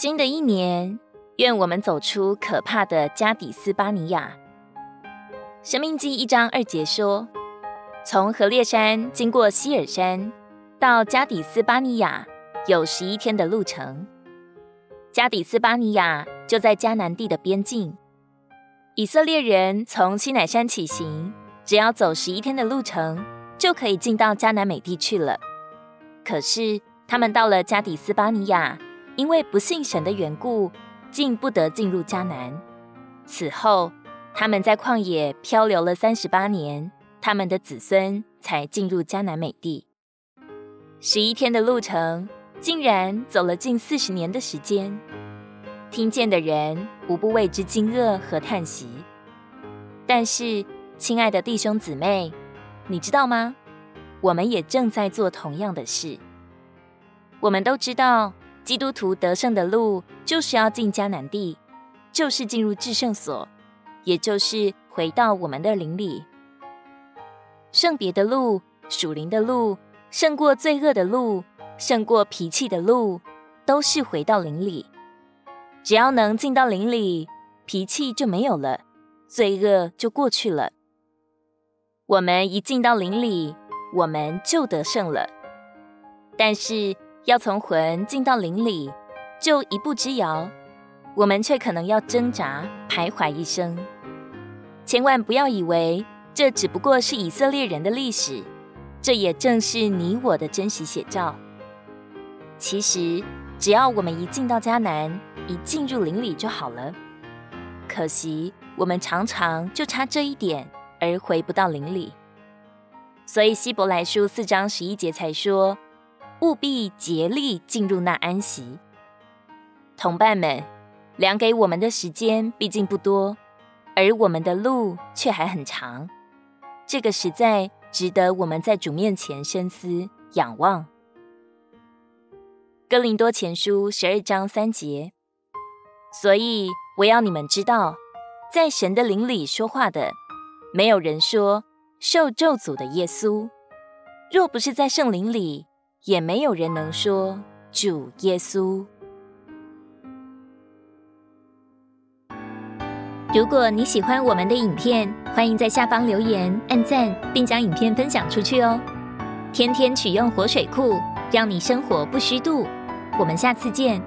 新的一年，愿我们走出可怕的加底斯巴尼亚。生命记一章二节说：“从何烈山经过希尔山，到加底斯巴尼亚，有十一天的路程。加底斯巴尼亚就在迦南地的边境。以色列人从西乃山起行，只要走十一天的路程，就可以进到迦南美地去了。可是他们到了加底斯巴尼亚，因为不信神的缘故，竟不得进入迦南。此后。”他们在旷野漂流了三十八年，他们的子孙才进入迦南美地。十一天的路程，竟然走了近四十年的时间。听见的人无不为之惊愕和叹息。但是，亲爱的弟兄姊妹，你知道吗？我们也正在做同样的事。我们都知道，基督徒得胜的路就是要进迦南地，就是进入至圣所。也就是回到我们的灵里，圣别的路、属灵的路，胜过罪恶的路，胜过脾气的路，都是回到灵里。只要能进到灵里，脾气就没有了，罪恶就过去了。我们一进到灵里，我们就得胜了。但是要从魂进到灵里，就一步之遥。我们却可能要挣扎徘徊一生，千万不要以为这只不过是以色列人的历史，这也正是你我的真实写照。其实，只要我们一进到迦南，一进入灵里就好了。可惜，我们常常就差这一点而回不到灵里。所以，希伯来书四章十一节才说：“务必竭力进入那安息。”同伴们。量给我们的时间毕竟不多，而我们的路却还很长，这个实在值得我们在主面前深思仰望。哥林多前书十二章三节，所以我要你们知道，在神的灵里说话的，没有人说受咒诅的耶稣；若不是在圣灵里，也没有人能说主耶稣。如果你喜欢我们的影片，欢迎在下方留言、按赞，并将影片分享出去哦。天天取用活水库，让你生活不虚度。我们下次见。